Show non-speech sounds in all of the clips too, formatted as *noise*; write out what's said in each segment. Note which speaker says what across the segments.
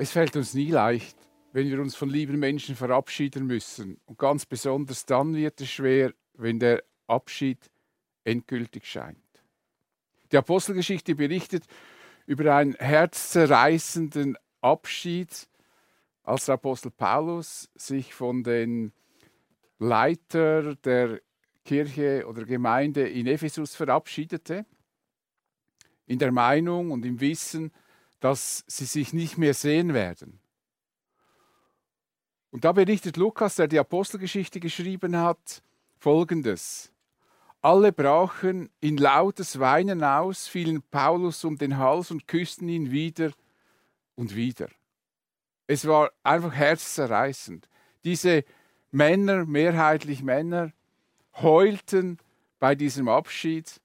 Speaker 1: Es fällt uns nie leicht, wenn wir uns von lieben Menschen verabschieden müssen. Und ganz besonders dann wird es schwer, wenn der Abschied endgültig scheint. Die Apostelgeschichte berichtet über einen herzzerreißenden Abschied, als der Apostel Paulus sich von den Leiter der Kirche oder Gemeinde in Ephesus verabschiedete, in der Meinung und im Wissen, dass sie sich nicht mehr sehen werden. Und da berichtet Lukas, der die Apostelgeschichte geschrieben hat, folgendes. Alle brachen in lautes Weinen aus, fielen Paulus um den Hals und küssten ihn wieder und wieder. Es war einfach herzzerreißend. Diese Männer, mehrheitlich Männer, heulten bei diesem Abschied.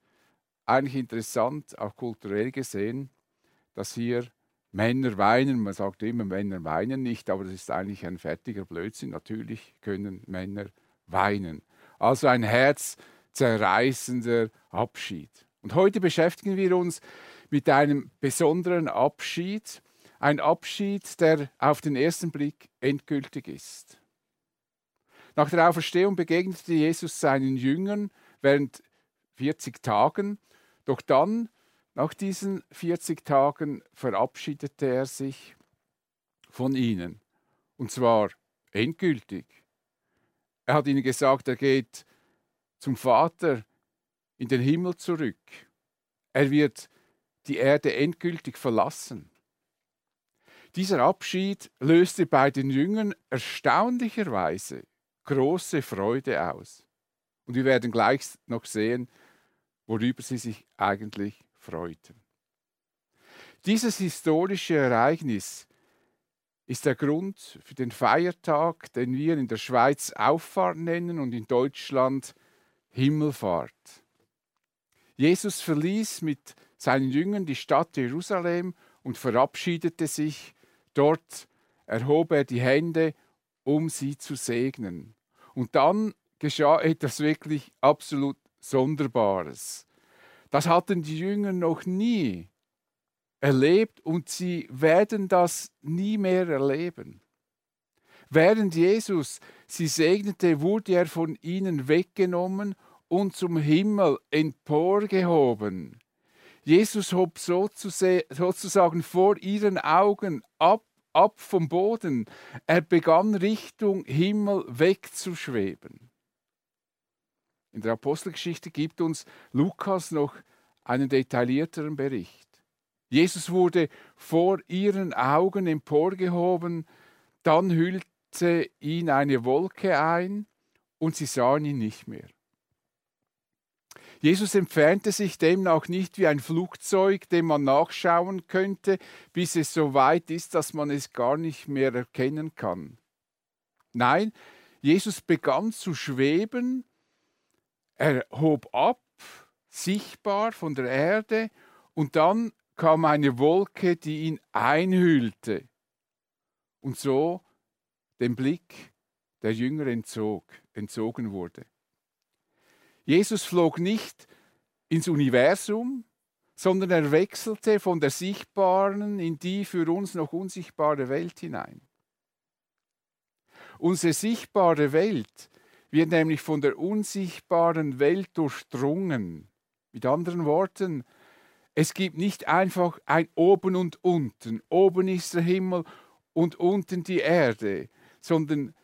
Speaker 1: Eigentlich interessant, auch kulturell gesehen, dass hier Männer weinen. Man sagt immer, Männer weinen nicht, aber das ist eigentlich ein fertiger Blödsinn. Natürlich können Männer weinen. Also ein herzzerreißender Abschied. Und heute beschäftigen wir uns mit einem besonderen Abschied. Ein Abschied, der auf den ersten Blick endgültig ist. Nach der Auferstehung begegnete Jesus seinen Jüngern während 40 Tagen, doch dann nach diesen 40 Tagen verabschiedete er sich von ihnen. Und zwar endgültig. Er hat ihnen gesagt, er geht zum Vater in den Himmel zurück. Er wird die Erde endgültig verlassen. Dieser Abschied löste bei den Jüngern erstaunlicherweise große Freude aus. Und wir werden gleich noch sehen, worüber sie sich eigentlich freuten. Dieses historische Ereignis ist der Grund für den Feiertag, den wir in der Schweiz Auffahrt nennen und in Deutschland Himmelfahrt. Jesus verließ mit seinen Jüngern die Stadt Jerusalem und verabschiedete sich. Dort erhob er die Hände, um sie zu segnen. Und dann geschah etwas wirklich absolut Sonderbares. Das hatten die Jünger noch nie erlebt und sie werden das nie mehr erleben. Während Jesus sie segnete, wurde er von ihnen weggenommen und zum Himmel emporgehoben. Jesus hob sozusagen vor ihren Augen ab, ab vom Boden. Er begann Richtung Himmel wegzuschweben. In der Apostelgeschichte gibt uns Lukas noch einen detaillierteren Bericht. Jesus wurde vor ihren Augen emporgehoben, dann hüllte ihn eine Wolke ein und sie sahen ihn nicht mehr. Jesus entfernte sich demnach nicht wie ein Flugzeug, dem man nachschauen könnte, bis es so weit ist, dass man es gar nicht mehr erkennen kann. Nein, Jesus begann zu schweben er hob ab, sichtbar von der Erde, und dann kam eine Wolke, die ihn einhüllte und so den Blick der Jünger entzog, entzogen wurde. Jesus flog nicht ins Universum, sondern er wechselte von der sichtbaren in die für uns noch unsichtbare Welt hinein. Unsere sichtbare Welt wird nämlich von der unsichtbaren Welt durchdrungen. Mit anderen Worten, es gibt nicht einfach ein Oben und Unten. Oben ist der Himmel und unten die Erde, sondern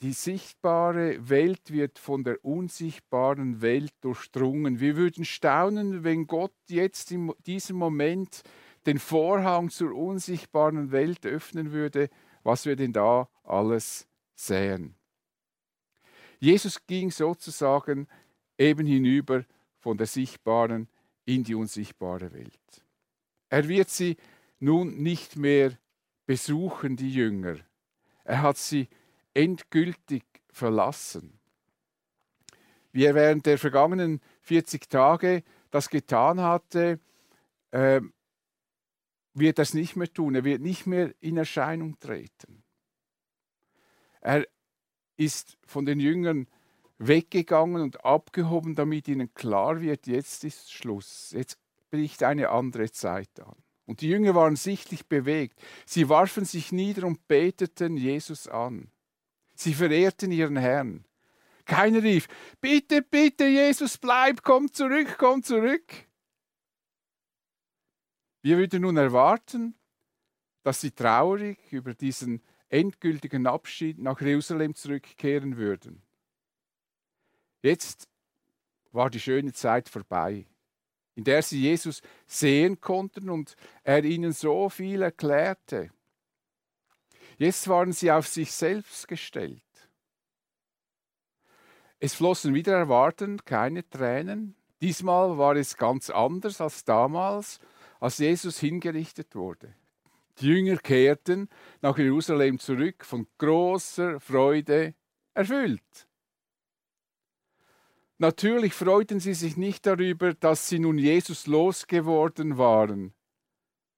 Speaker 1: die sichtbare Welt wird von der unsichtbaren Welt durchdrungen. Wir würden staunen, wenn Gott jetzt in diesem Moment den Vorhang zur unsichtbaren Welt öffnen würde, was wir denn da alles sehen. Jesus ging sozusagen eben hinüber von der sichtbaren in die unsichtbare Welt. Er wird sie nun nicht mehr besuchen, die Jünger. Er hat sie endgültig verlassen. Wie er während der vergangenen 40 Tage das getan hatte, äh, wird er es nicht mehr tun. Er wird nicht mehr in Erscheinung treten. Er ist von den Jüngern weggegangen und abgehoben, damit ihnen klar wird, jetzt ist Schluss, jetzt bricht eine andere Zeit an. Und die Jünger waren sichtlich bewegt. Sie warfen sich nieder und beteten Jesus an. Sie verehrten ihren Herrn. Keiner rief, bitte, bitte, Jesus, bleib, komm zurück, komm zurück. Wir würden nun erwarten, dass sie traurig über diesen endgültigen Abschied nach Jerusalem zurückkehren würden. Jetzt war die schöne Zeit vorbei, in der sie Jesus sehen konnten und er ihnen so viel erklärte. Jetzt waren sie auf sich selbst gestellt. Es flossen wieder erwartend keine Tränen. Diesmal war es ganz anders als damals, als Jesus hingerichtet wurde. Die Jünger kehrten nach Jerusalem zurück, von großer Freude erfüllt. Natürlich freuten sie sich nicht darüber, dass sie nun Jesus losgeworden waren.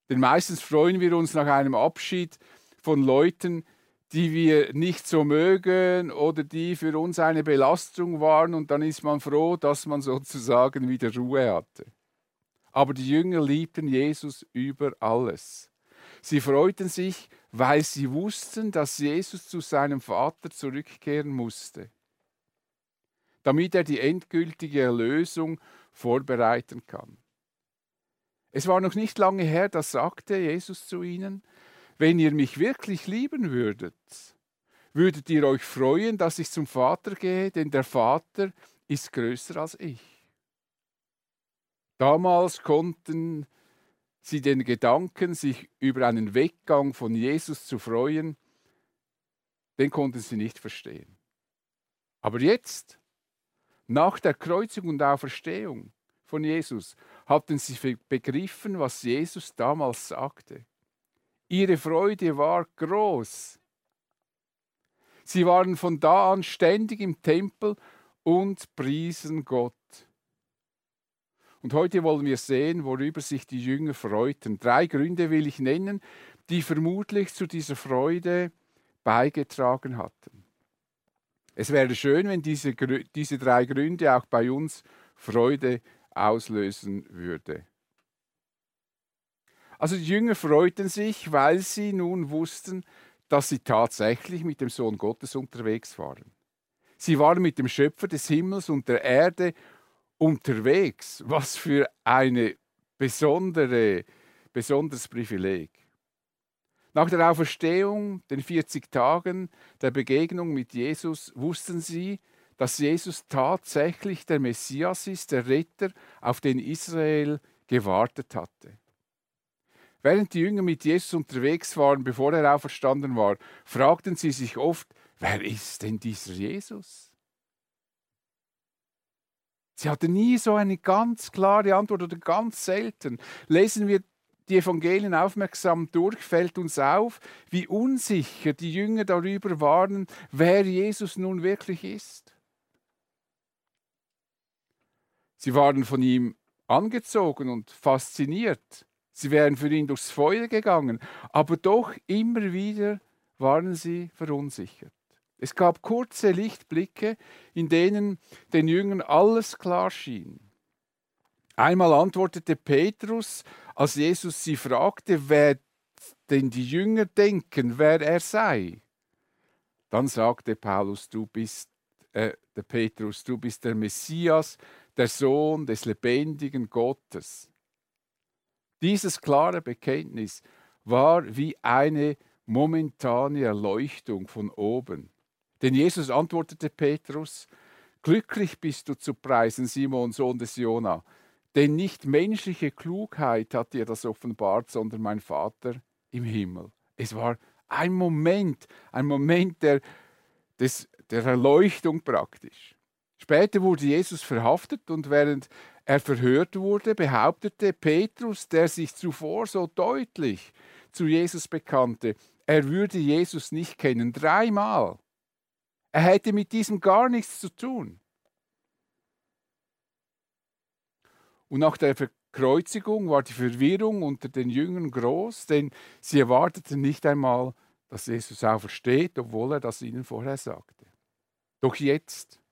Speaker 1: Denn meistens freuen wir uns nach einem Abschied von Leuten, die wir nicht so mögen oder die für uns eine Belastung waren und dann ist man froh, dass man sozusagen wieder Ruhe hatte. Aber die Jünger liebten Jesus über alles. Sie freuten sich, weil sie wussten, dass Jesus zu seinem Vater zurückkehren musste, damit er die endgültige Erlösung vorbereiten kann. Es war noch nicht lange her, da sagte Jesus zu ihnen, wenn ihr mich wirklich lieben würdet, würdet ihr euch freuen, dass ich zum Vater gehe, denn der Vater ist größer als ich. Damals konnten sie den Gedanken, sich über einen Weggang von Jesus zu freuen, den konnten sie nicht verstehen. Aber jetzt, nach der Kreuzung und Auferstehung von Jesus, hatten sie begriffen, was Jesus damals sagte. Ihre Freude war groß. Sie waren von da an ständig im Tempel und priesen Gott. Und heute wollen wir sehen, worüber sich die Jünger freuten. Drei Gründe will ich nennen, die vermutlich zu dieser Freude beigetragen hatten. Es wäre schön, wenn diese, diese drei Gründe auch bei uns Freude auslösen würde. Also die Jünger freuten sich, weil sie nun wussten, dass sie tatsächlich mit dem Sohn Gottes unterwegs waren. Sie waren mit dem Schöpfer des Himmels und der Erde unterwegs. Was für eine besondere, besonderes Privileg. Nach der Auferstehung, den 40 Tagen der Begegnung mit Jesus, wussten sie, dass Jesus tatsächlich der Messias ist, der Retter, auf den Israel gewartet hatte. Während die Jünger mit Jesus unterwegs waren, bevor er auferstanden war, fragten sie sich oft, wer ist denn dieser Jesus? Sie hatte nie so eine ganz klare Antwort oder ganz selten. Lesen wir die Evangelien aufmerksam durch, fällt uns auf, wie unsicher die Jünger darüber waren, wer Jesus nun wirklich ist. Sie waren von ihm angezogen und fasziniert. Sie wären für ihn durchs Feuer gegangen, aber doch immer wieder waren sie verunsichert. Es gab kurze Lichtblicke, in denen den Jüngern alles klar schien. Einmal antwortete Petrus, als Jesus sie fragte, wer denn die Jünger denken, wer er sei. Dann sagte Paulus, du bist äh, der Petrus, du bist der Messias, der Sohn des lebendigen Gottes. Dieses klare Bekenntnis war wie eine momentane Erleuchtung von oben. Denn Jesus antwortete Petrus, Glücklich bist du zu preisen, Simon, Sohn des Jona, denn nicht menschliche Klugheit hat dir das offenbart, sondern mein Vater im Himmel. Es war ein Moment, ein Moment der, des, der Erleuchtung praktisch. Später wurde Jesus verhaftet und während er verhört wurde, behauptete Petrus, der sich zuvor so deutlich zu Jesus bekannte, er würde Jesus nicht kennen. Dreimal. Er hätte mit diesem gar nichts zu tun. Und nach der Verkreuzigung war die Verwirrung unter den Jüngern groß, denn sie erwarteten nicht einmal, dass Jesus aufersteht, obwohl er das ihnen vorher sagte. Doch jetzt,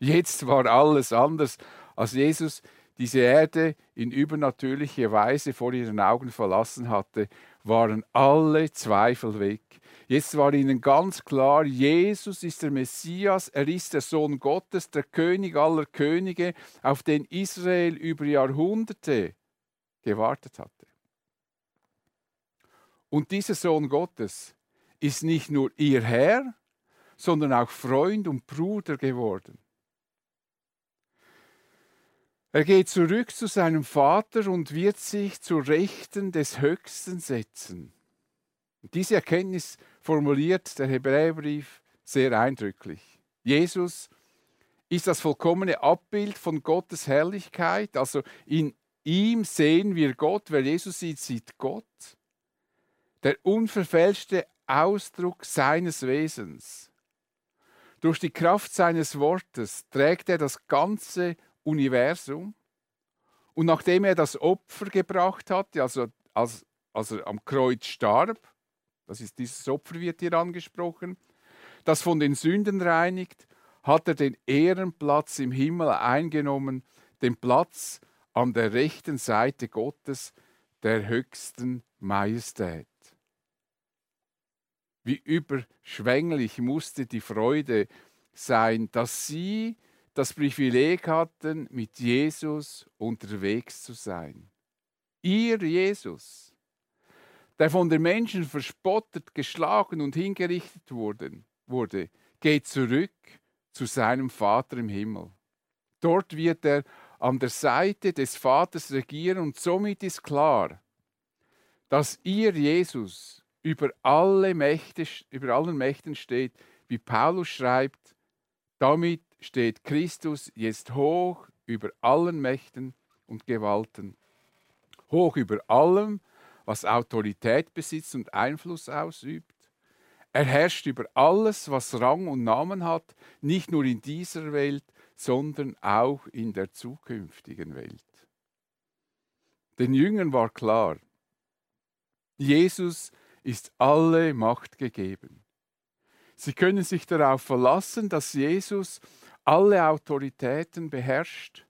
Speaker 1: jetzt war alles anders, als Jesus diese Erde in übernatürlicher Weise vor ihren Augen verlassen hatte, waren alle Zweifel weg. Jetzt war ihnen ganz klar, Jesus ist der Messias, er ist der Sohn Gottes, der König aller Könige, auf den Israel über Jahrhunderte gewartet hatte. Und dieser Sohn Gottes ist nicht nur ihr Herr, sondern auch Freund und Bruder geworden. Er geht zurück zu seinem Vater und wird sich zur Rechten des Höchsten setzen. Und diese Erkenntnis formuliert der Hebräerbrief sehr eindrücklich. Jesus ist das vollkommene Abbild von Gottes Herrlichkeit. Also in ihm sehen wir Gott. Wer Jesus sieht, sieht Gott. Der unverfälschte Ausdruck seines Wesens. Durch die Kraft seines Wortes trägt er das ganze Universum. Und nachdem er das Opfer gebracht hat, also als, als er am Kreuz starb, das ist dieses Opfer wird hier angesprochen, das von den Sünden reinigt, hat er den Ehrenplatz im Himmel eingenommen, den Platz an der rechten Seite Gottes, der höchsten Majestät. Wie überschwänglich musste die Freude sein, dass sie das Privileg hatten, mit Jesus unterwegs zu sein. Ihr Jesus, der von den Menschen verspottet, geschlagen und hingerichtet wurde, wurde geht zurück zu seinem Vater im Himmel. Dort wird er an der Seite des Vaters regieren und somit ist klar, dass ihr Jesus über alle Mächte, über allen Mächten steht, wie Paulus schreibt, damit steht Christus jetzt hoch über allen Mächten und Gewalten, hoch über allem, was Autorität besitzt und Einfluss ausübt. Er herrscht über alles, was Rang und Namen hat, nicht nur in dieser Welt, sondern auch in der zukünftigen Welt. Den Jüngern war klar, Jesus ist alle Macht gegeben. Sie können sich darauf verlassen, dass Jesus alle Autoritäten beherrscht.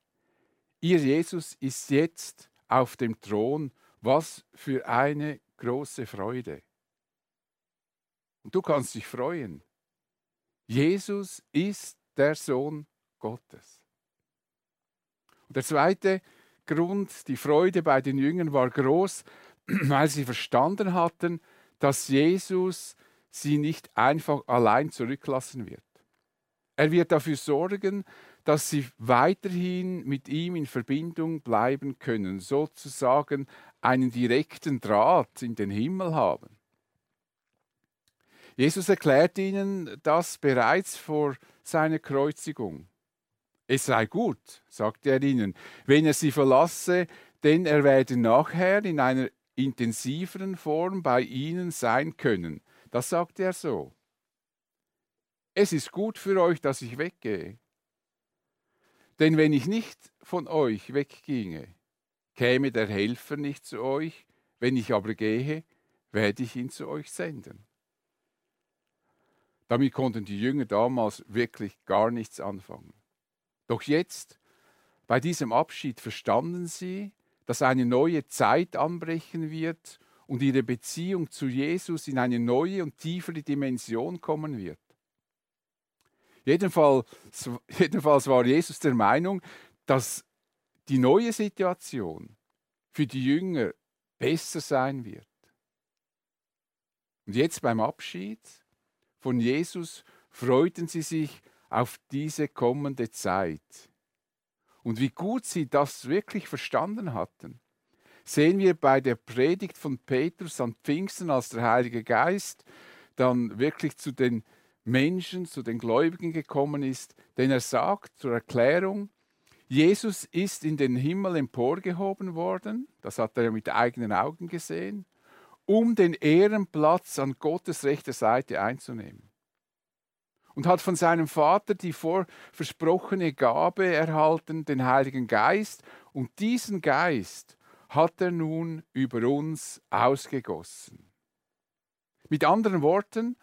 Speaker 1: Ihr Jesus ist jetzt auf dem Thron. Was für eine große Freude. Und du kannst dich freuen. Jesus ist der Sohn Gottes. Und der zweite Grund, die Freude bei den Jüngern war groß, *clears throat* weil sie verstanden hatten, dass Jesus sie nicht einfach allein zurücklassen wird. Er wird dafür sorgen, dass sie weiterhin mit ihm in Verbindung bleiben können, sozusagen einen direkten Draht in den Himmel haben. Jesus erklärt ihnen das bereits vor seiner Kreuzigung. Es sei gut, sagt er ihnen, wenn er sie verlasse, denn er werde nachher in einer intensiveren Form bei ihnen sein können. Das sagt er so es ist gut für euch, dass ich weggehe. Denn wenn ich nicht von euch wegginge, käme der Helfer nicht zu euch, wenn ich aber gehe, werde ich ihn zu euch senden. Damit konnten die Jünger damals wirklich gar nichts anfangen. Doch jetzt, bei diesem Abschied, verstanden sie, dass eine neue Zeit anbrechen wird und ihre Beziehung zu Jesus in eine neue und tiefere Dimension kommen wird. Jedenfalls, jedenfalls war Jesus der Meinung, dass die neue Situation für die Jünger besser sein wird. Und jetzt beim Abschied von Jesus freuten sie sich auf diese kommende Zeit. Und wie gut sie das wirklich verstanden hatten, sehen wir bei der Predigt von Petrus an Pfingsten, als der Heilige Geist dann wirklich zu den Menschen, zu den Gläubigen gekommen ist, denn er sagt zur Erklärung, Jesus ist in den Himmel emporgehoben worden, das hat er mit eigenen Augen gesehen, um den Ehrenplatz an Gottes rechter Seite einzunehmen. Und hat von seinem Vater die vorversprochene Gabe erhalten, den Heiligen Geist, und diesen Geist hat er nun über uns ausgegossen. Mit anderen Worten,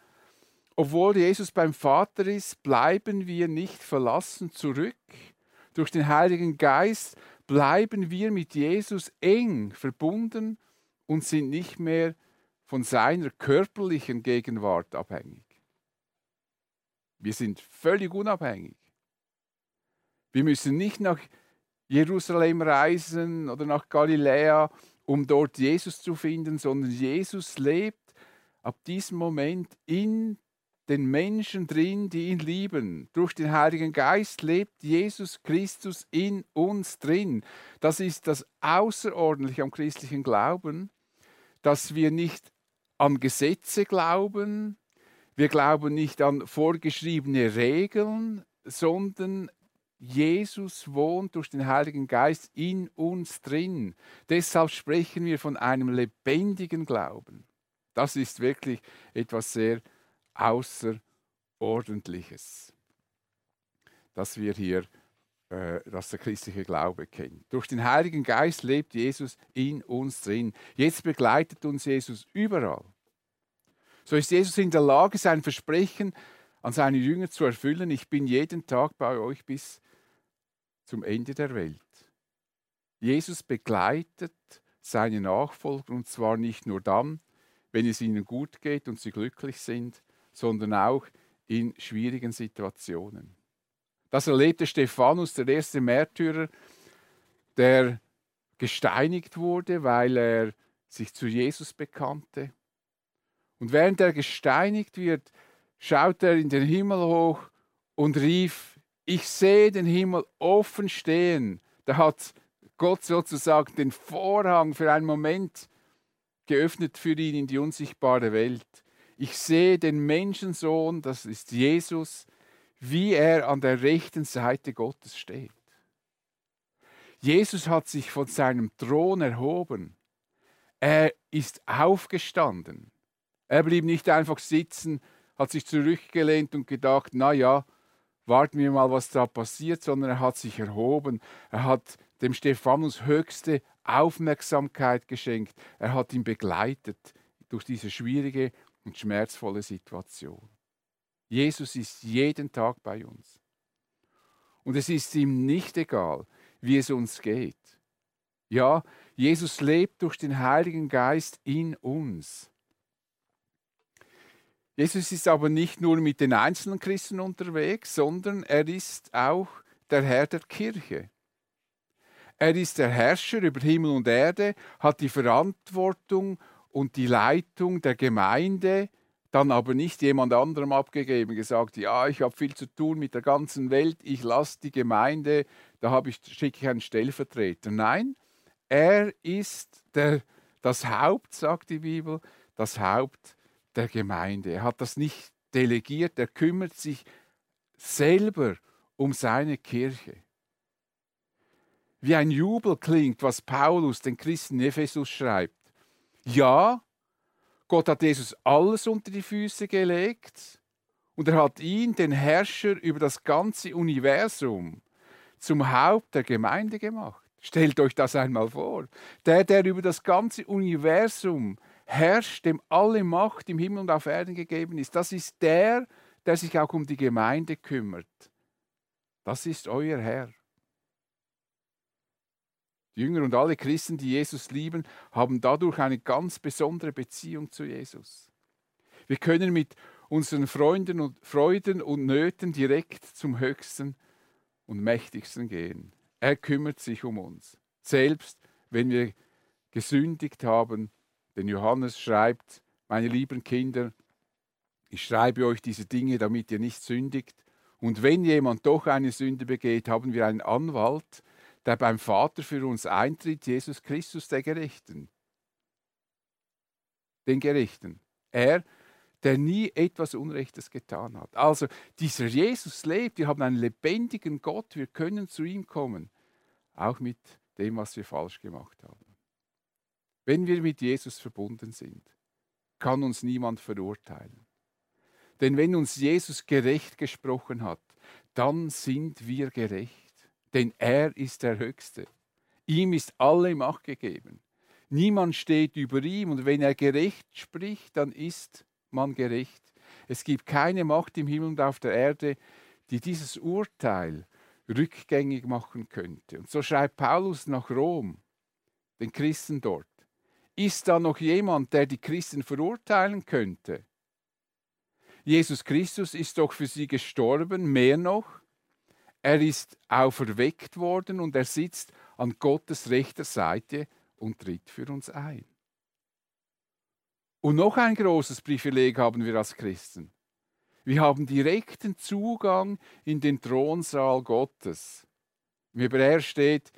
Speaker 1: obwohl Jesus beim Vater ist, bleiben wir nicht verlassen zurück. Durch den Heiligen Geist bleiben wir mit Jesus eng verbunden und sind nicht mehr von seiner körperlichen Gegenwart abhängig. Wir sind völlig unabhängig. Wir müssen nicht nach Jerusalem reisen oder nach Galiläa, um dort Jesus zu finden, sondern Jesus lebt ab diesem Moment in den Menschen drin, die ihn lieben. Durch den Heiligen Geist lebt Jesus Christus in uns drin. Das ist das Außerordentliche am christlichen Glauben, dass wir nicht an Gesetze glauben, wir glauben nicht an vorgeschriebene Regeln, sondern Jesus wohnt durch den Heiligen Geist in uns drin. Deshalb sprechen wir von einem lebendigen Glauben. Das ist wirklich etwas sehr Außerordentliches, dass wir hier, äh, dass der christliche Glaube kennt. Durch den Heiligen Geist lebt Jesus in uns drin. Jetzt begleitet uns Jesus überall. So ist Jesus in der Lage, sein Versprechen an seine Jünger zu erfüllen. Ich bin jeden Tag bei euch bis zum Ende der Welt. Jesus begleitet seine Nachfolger und zwar nicht nur dann, wenn es ihnen gut geht und sie glücklich sind, sondern auch in schwierigen Situationen. Das erlebte Stephanus, der erste Märtyrer, der gesteinigt wurde, weil er sich zu Jesus bekannte. Und während er gesteinigt wird, schaut er in den Himmel hoch und rief, ich sehe den Himmel offen stehen. Da hat Gott sozusagen den Vorhang für einen Moment geöffnet für ihn in die unsichtbare Welt. Ich sehe den Menschensohn, das ist Jesus, wie er an der rechten Seite Gottes steht. Jesus hat sich von seinem Thron erhoben. Er ist aufgestanden. Er blieb nicht einfach sitzen, hat sich zurückgelehnt und gedacht, na ja, warten wir mal, was da passiert, sondern er hat sich erhoben. Er hat dem Stephanus höchste Aufmerksamkeit geschenkt. Er hat ihn begleitet durch diese schwierige und schmerzvolle Situation. Jesus ist jeden Tag bei uns. Und es ist ihm nicht egal, wie es uns geht. Ja, Jesus lebt durch den Heiligen Geist in uns. Jesus ist aber nicht nur mit den einzelnen Christen unterwegs, sondern er ist auch der Herr der Kirche. Er ist der Herrscher über Himmel und Erde, hat die Verantwortung und die Leitung der Gemeinde, dann aber nicht jemand anderem abgegeben, gesagt, ja, ich habe viel zu tun mit der ganzen Welt, ich lasse die Gemeinde, da ich, schicke ich einen Stellvertreter. Nein, er ist der, das Haupt, sagt die Bibel, das Haupt der Gemeinde. Er hat das nicht delegiert, er kümmert sich selber um seine Kirche. Wie ein Jubel klingt, was Paulus den Christen Ephesus schreibt. Ja, Gott hat Jesus alles unter die Füße gelegt und er hat ihn, den Herrscher über das ganze Universum, zum Haupt der Gemeinde gemacht. Stellt euch das einmal vor. Der, der über das ganze Universum herrscht, dem alle Macht im Himmel und auf Erden gegeben ist. Das ist der, der sich auch um die Gemeinde kümmert. Das ist euer Herr. Jünger und alle Christen, die Jesus lieben, haben dadurch eine ganz besondere Beziehung zu Jesus. Wir können mit unseren Freunden und Freuden und Nöten direkt zum Höchsten und Mächtigsten gehen. Er kümmert sich um uns, selbst wenn wir gesündigt haben denn Johannes schreibt, meine lieben Kinder, ich schreibe euch diese Dinge, damit ihr nicht sündigt. Und wenn jemand doch eine Sünde begeht, haben wir einen Anwalt, der beim Vater für uns eintritt, Jesus Christus, der Gerechten. Den Gerechten. Er, der nie etwas Unrechtes getan hat. Also dieser Jesus lebt, wir haben einen lebendigen Gott, wir können zu ihm kommen, auch mit dem, was wir falsch gemacht haben. Wenn wir mit Jesus verbunden sind, kann uns niemand verurteilen. Denn wenn uns Jesus gerecht gesprochen hat, dann sind wir gerecht. Denn er ist der Höchste. Ihm ist alle Macht gegeben. Niemand steht über ihm und wenn er gerecht spricht, dann ist man gerecht. Es gibt keine Macht im Himmel und auf der Erde, die dieses Urteil rückgängig machen könnte. Und so schreibt Paulus nach Rom, den Christen dort. Ist da noch jemand, der die Christen verurteilen könnte? Jesus Christus ist doch für sie gestorben, mehr noch, er ist auferweckt worden und er sitzt an Gottes rechter Seite und tritt für uns ein. Und noch ein großes Privileg haben wir als Christen. Wir haben direkten Zugang in den Thronsaal Gottes. Im Hebräer steht,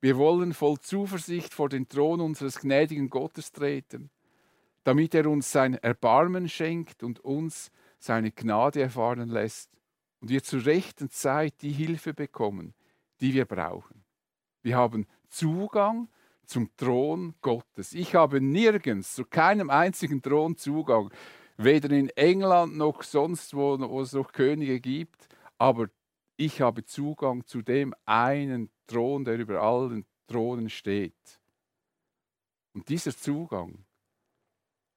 Speaker 1: wir wollen voll Zuversicht vor den Thron unseres gnädigen Gottes treten, damit er uns sein Erbarmen schenkt und uns seine Gnade erfahren lässt und wir zur rechten Zeit die Hilfe bekommen, die wir brauchen. Wir haben Zugang zum Thron Gottes. Ich habe nirgends, zu keinem einzigen Thron Zugang, weder in England noch sonst wo, wo es noch Könige gibt, aber ich habe Zugang zu dem einen Thron, der über allen Thronen steht. Und dieser Zugang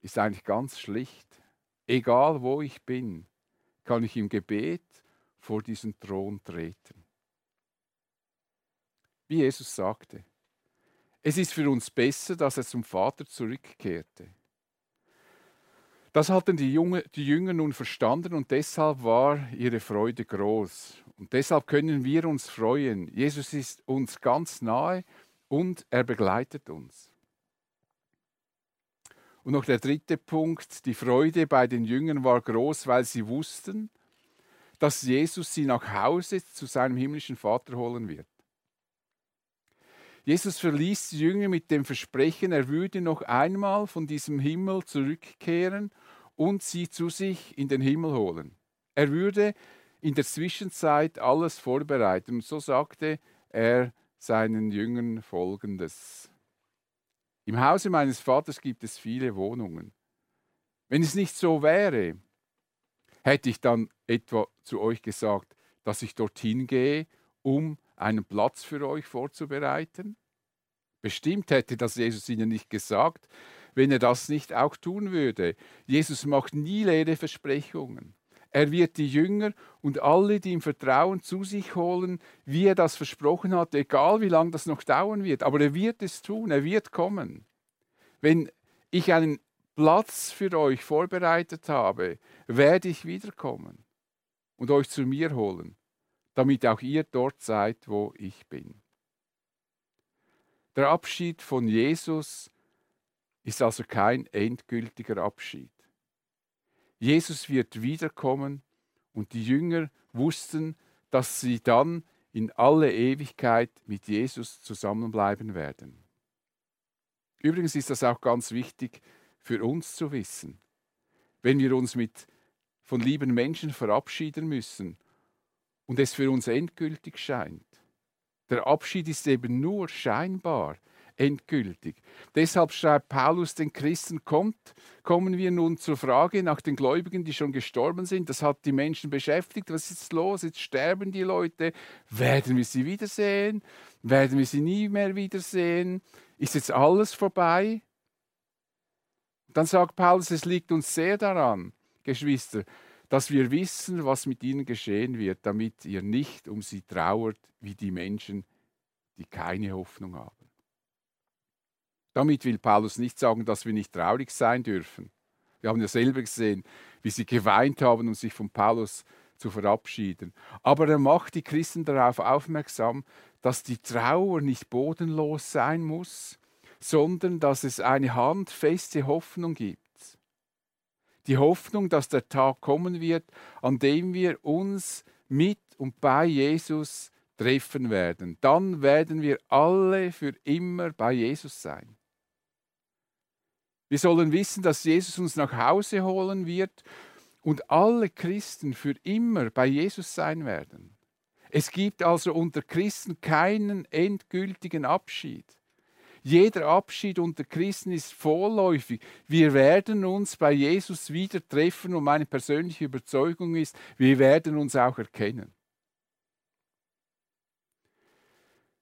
Speaker 1: ist eigentlich ganz schlicht. Egal wo ich bin, kann ich im Gebet vor diesen Thron treten. Wie Jesus sagte, es ist für uns besser, dass er zum Vater zurückkehrte. Das hatten die, Junge, die Jünger nun verstanden und deshalb war ihre Freude groß. Und deshalb können wir uns freuen. Jesus ist uns ganz nahe und er begleitet uns. Und noch der dritte Punkt, die Freude bei den Jüngern war groß, weil sie wussten, dass Jesus sie nach Hause zu seinem himmlischen Vater holen wird. Jesus verließ die Jünger mit dem Versprechen, er würde noch einmal von diesem Himmel zurückkehren und sie zu sich in den Himmel holen. Er würde in der Zwischenzeit alles vorbereiten. Und so sagte er seinen Jüngern Folgendes. Im Hause meines Vaters gibt es viele Wohnungen. Wenn es nicht so wäre, hätte ich dann etwa zu euch gesagt, dass ich dorthin gehe, um einen Platz für euch vorzubereiten? Bestimmt hätte das Jesus ihnen nicht gesagt, wenn er das nicht auch tun würde. Jesus macht nie leere Versprechungen. Er wird die Jünger und alle, die ihm vertrauen, zu sich holen, wie er das versprochen hat, egal wie lange das noch dauern wird. Aber er wird es tun, er wird kommen. Wenn ich einen Platz für euch vorbereitet habe, werde ich wiederkommen und euch zu mir holen, damit auch ihr dort seid, wo ich bin. Der Abschied von Jesus ist also kein endgültiger Abschied. Jesus wird wiederkommen und die Jünger wussten, dass sie dann in alle Ewigkeit mit Jesus zusammenbleiben werden. Übrigens ist das auch ganz wichtig für uns zu wissen. Wenn wir uns mit von lieben Menschen verabschieden müssen und es für uns endgültig scheint. Der Abschied ist eben nur scheinbar endgültig. Deshalb schreibt Paulus den Christen, kommt, kommen wir nun zur Frage nach den Gläubigen, die schon gestorben sind. Das hat die Menschen beschäftigt. Was ist los? Jetzt sterben die Leute. Werden wir sie wiedersehen? Werden wir sie nie mehr wiedersehen? Ist jetzt alles vorbei? Dann sagt Paulus, es liegt uns sehr daran, Geschwister, dass wir wissen, was mit ihnen geschehen wird, damit ihr nicht um sie trauert wie die Menschen, die keine Hoffnung haben. Damit will Paulus nicht sagen, dass wir nicht traurig sein dürfen. Wir haben ja selber gesehen, wie sie geweint haben, um sich von Paulus zu verabschieden. Aber er macht die Christen darauf aufmerksam, dass die Trauer nicht bodenlos sein muss, sondern dass es eine handfeste Hoffnung gibt. Die Hoffnung, dass der Tag kommen wird, an dem wir uns mit und bei Jesus treffen werden. Dann werden wir alle für immer bei Jesus sein. Wir sollen wissen, dass Jesus uns nach Hause holen wird und alle Christen für immer bei Jesus sein werden. Es gibt also unter Christen keinen endgültigen Abschied. Jeder Abschied unter Christen ist vorläufig. Wir werden uns bei Jesus wieder treffen und meine persönliche Überzeugung ist, wir werden uns auch erkennen.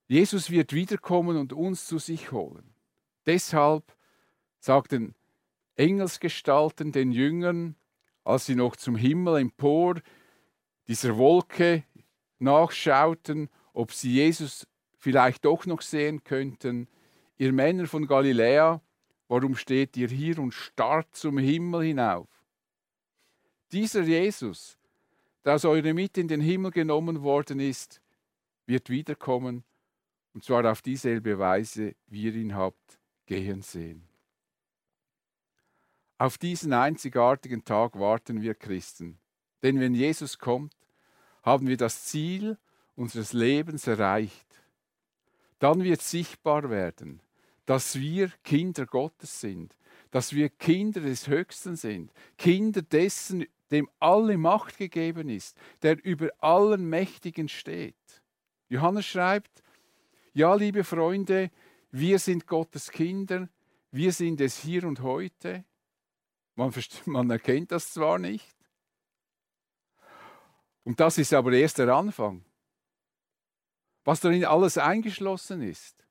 Speaker 1: Jesus wird wiederkommen und uns zu sich holen. Deshalb sagten Engelsgestalten den Jüngern, als sie noch zum Himmel empor dieser Wolke nachschauten, ob sie Jesus vielleicht doch noch sehen könnten. Ihr Männer von Galiläa, warum steht ihr hier und starrt zum Himmel hinauf? Dieser Jesus, der aus eurer Mitte in den Himmel genommen worden ist, wird wiederkommen, und zwar auf dieselbe Weise, wie ihr ihn habt gehen sehen. Auf diesen einzigartigen Tag warten wir Christen, denn wenn Jesus kommt, haben wir das Ziel unseres Lebens erreicht. Dann wird sichtbar werden, dass wir Kinder Gottes sind, dass wir Kinder des Höchsten sind, Kinder dessen, dem alle Macht gegeben ist, der über allen Mächtigen steht. Johannes schreibt, ja, liebe Freunde, wir sind Gottes Kinder, wir sind es hier und heute. Man, *laughs* man erkennt das zwar nicht, und das ist aber erst der Anfang. Was darin alles eingeschlossen ist,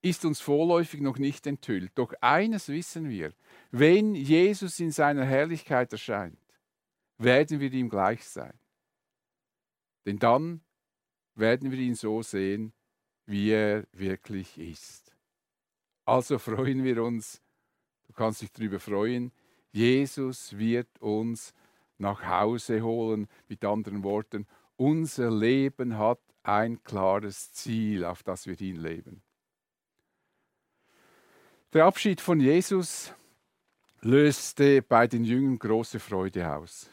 Speaker 1: ist uns vorläufig noch nicht enthüllt. Doch eines wissen wir, wenn Jesus in seiner Herrlichkeit erscheint, werden wir ihm gleich sein. Denn dann werden wir ihn so sehen, wie er wirklich ist. Also freuen wir uns, du kannst dich darüber freuen, Jesus wird uns nach Hause holen. Mit anderen Worten, unser Leben hat ein klares Ziel, auf das wir hinleben. Der Abschied von Jesus löste bei den Jüngern große Freude aus.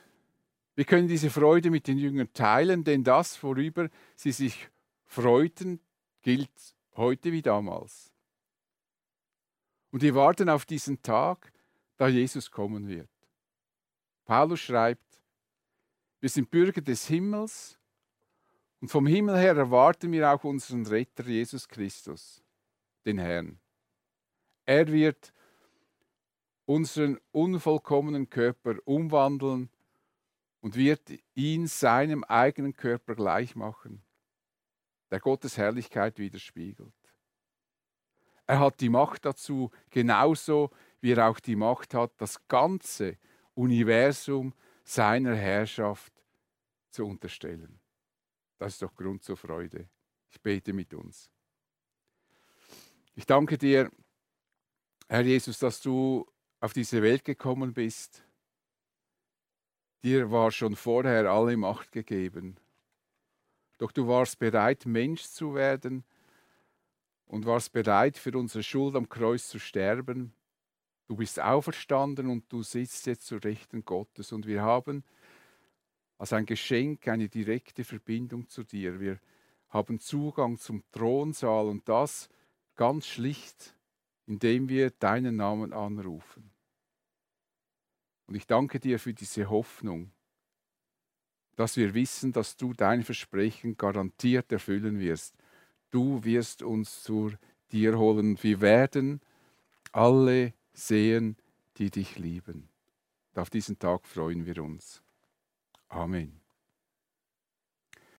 Speaker 1: Wir können diese Freude mit den Jüngern teilen, denn das, worüber sie sich freuten, gilt heute wie damals. Und wir warten auf diesen Tag, da Jesus kommen wird. Paulus schreibt, wir sind Bürger des Himmels und vom Himmel her erwarten wir auch unseren Retter Jesus Christus, den Herrn. Er wird unseren unvollkommenen Körper umwandeln und wird ihn seinem eigenen Körper gleich machen, der Gottes Herrlichkeit widerspiegelt. Er hat die Macht dazu, genauso wie er auch die Macht hat, das ganze Universum seiner Herrschaft zu unterstellen. Das ist doch Grund zur Freude. Ich bete mit uns. Ich danke dir, Herr Jesus, dass du auf diese Welt gekommen bist. Dir war schon vorher alle Macht gegeben. Doch du warst bereit, Mensch zu werden und warst bereit, für unsere Schuld am Kreuz zu sterben Du bist auferstanden und du sitzt jetzt zur Rechten Gottes. Und wir haben als ein Geschenk eine direkte Verbindung zu dir. Wir haben Zugang zum Thronsaal und das ganz schlicht, indem wir deinen Namen anrufen. Und ich danke dir für diese Hoffnung, dass wir wissen, dass du dein Versprechen garantiert erfüllen wirst. Du wirst uns zu dir holen. Wir werden alle sehen, die dich lieben. Und auf diesen Tag freuen wir uns. Amen.